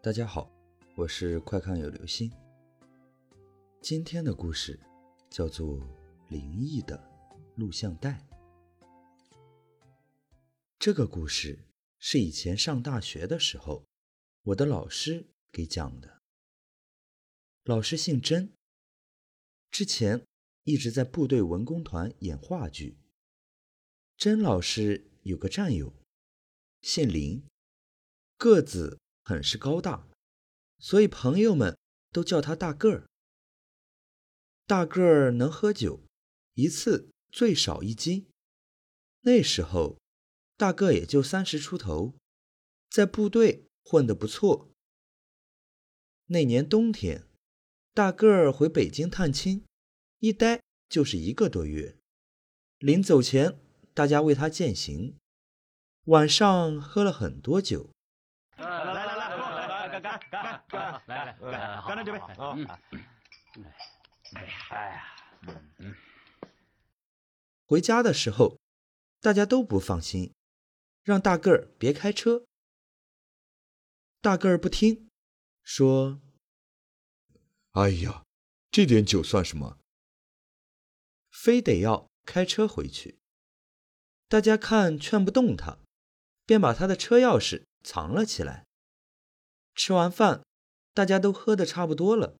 大家好，我是快看有流星。今天的故事叫做《灵异的录像带》。这个故事是以前上大学的时候，我的老师给讲的。老师姓甄，之前一直在部队文工团演话剧。甄老师有个战友，姓林，个子。很是高大，所以朋友们都叫他大个儿。大个儿能喝酒，一次最少一斤。那时候，大个也就三十出头，在部队混得不错。那年冬天，大个儿回北京探亲，一待就是一个多月。临走前，大家为他饯行，晚上喝了很多酒。干干干！来来来，干了这杯啊！哎呀，嗯回家的时候，大家都不放心，让大个儿别开车。大个儿不听，说：“哎呀，这点酒算什么？”非得要开车回去。大家看劝不动他，便把他的车钥匙藏了起来。吃完饭，大家都喝的差不多了。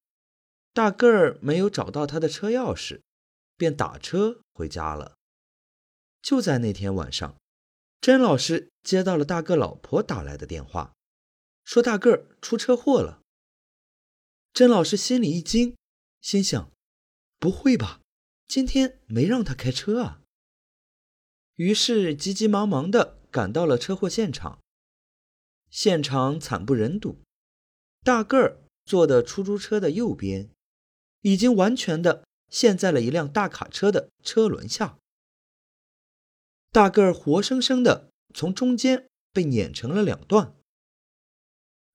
大个儿没有找到他的车钥匙，便打车回家了。就在那天晚上，甄老师接到了大个老婆打来的电话，说大个儿出车祸了。甄老师心里一惊，心想：不会吧，今天没让他开车啊？于是急急忙忙的赶到了车祸现场。现场惨不忍睹。大个儿坐的出租车的右边，已经完全的陷在了一辆大卡车的车轮下。大个儿活生生的从中间被碾成了两段，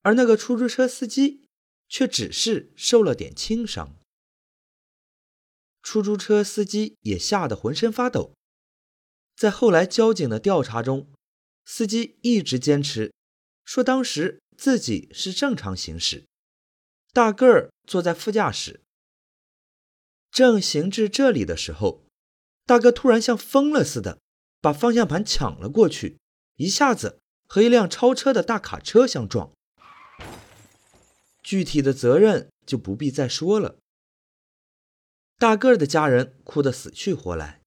而那个出租车司机却只是受了点轻伤。出租车司机也吓得浑身发抖。在后来交警的调查中，司机一直坚持说当时。自己是正常行驶，大个儿坐在副驾驶。正行至这里的时候，大哥突然像疯了似的，把方向盘抢了过去，一下子和一辆超车的大卡车相撞。具体的责任就不必再说了。大个儿的家人哭得死去活来，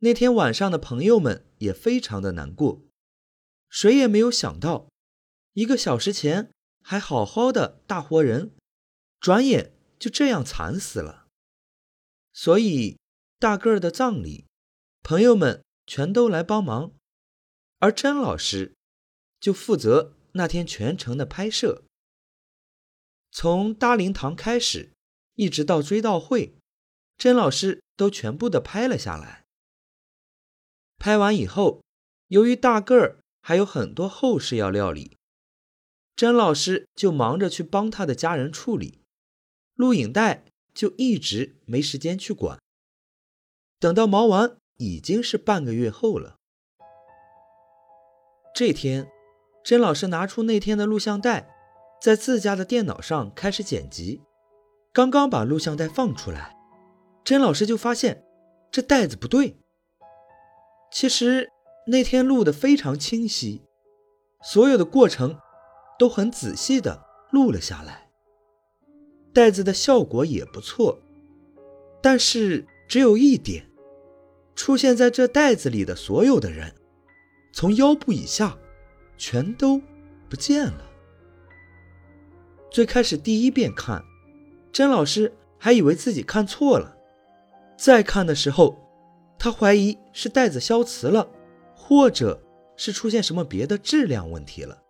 那天晚上的朋友们也非常的难过，谁也没有想到。一个小时前还好好的大活人，转眼就这样惨死了。所以大个儿的葬礼，朋友们全都来帮忙，而甄老师就负责那天全程的拍摄，从大灵堂开始，一直到追悼会，甄老师都全部的拍了下来。拍完以后，由于大个儿还有很多后事要料理。甄老师就忙着去帮他的家人处理，录影带就一直没时间去管。等到忙完，已经是半个月后了。这天，甄老师拿出那天的录像带，在自家的电脑上开始剪辑。刚刚把录像带放出来，甄老师就发现这带子不对。其实那天录的非常清晰，所有的过程。都很仔细的录了下来，袋子的效果也不错，但是只有一点，出现在这袋子里的所有的人，从腰部以下，全都不见了。最开始第一遍看，甄老师还以为自己看错了，再看的时候，他怀疑是袋子消磁了，或者是出现什么别的质量问题了。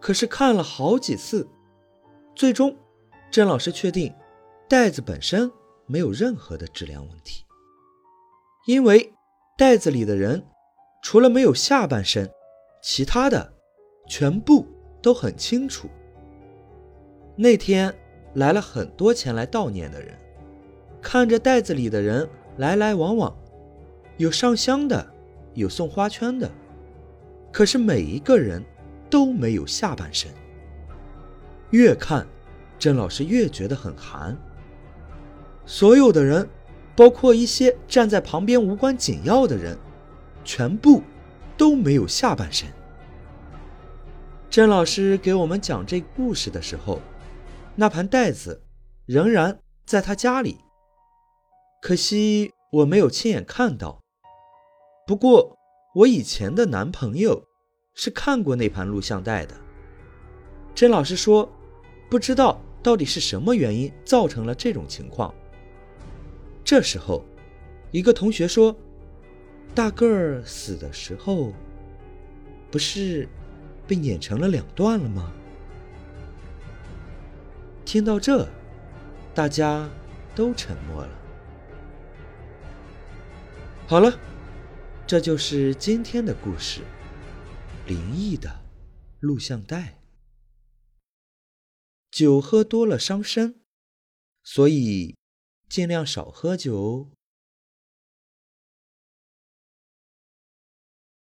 可是看了好几次，最终，甄老师确定，袋子本身没有任何的质量问题，因为袋子里的人，除了没有下半身，其他的全部都很清楚。那天来了很多前来悼念的人，看着袋子里的人来来往往，有上香的，有送花圈的，可是每一个人。都没有下半身，越看，甄老师越觉得很寒。所有的人，包括一些站在旁边无关紧要的人，全部都没有下半身。甄老师给我们讲这故事的时候，那盘袋子仍然在他家里，可惜我没有亲眼看到。不过，我以前的男朋友是看过那盘录像带的。甄老师说，不知道到底是什么原因造成了这种情况。这时候，一个同学说：“大个儿死的时候，不是被碾成了两段了吗？”听到这，大家都沉默了。好了，这就是今天的故事——灵异的录像带。酒喝多了伤身，所以尽量少喝酒。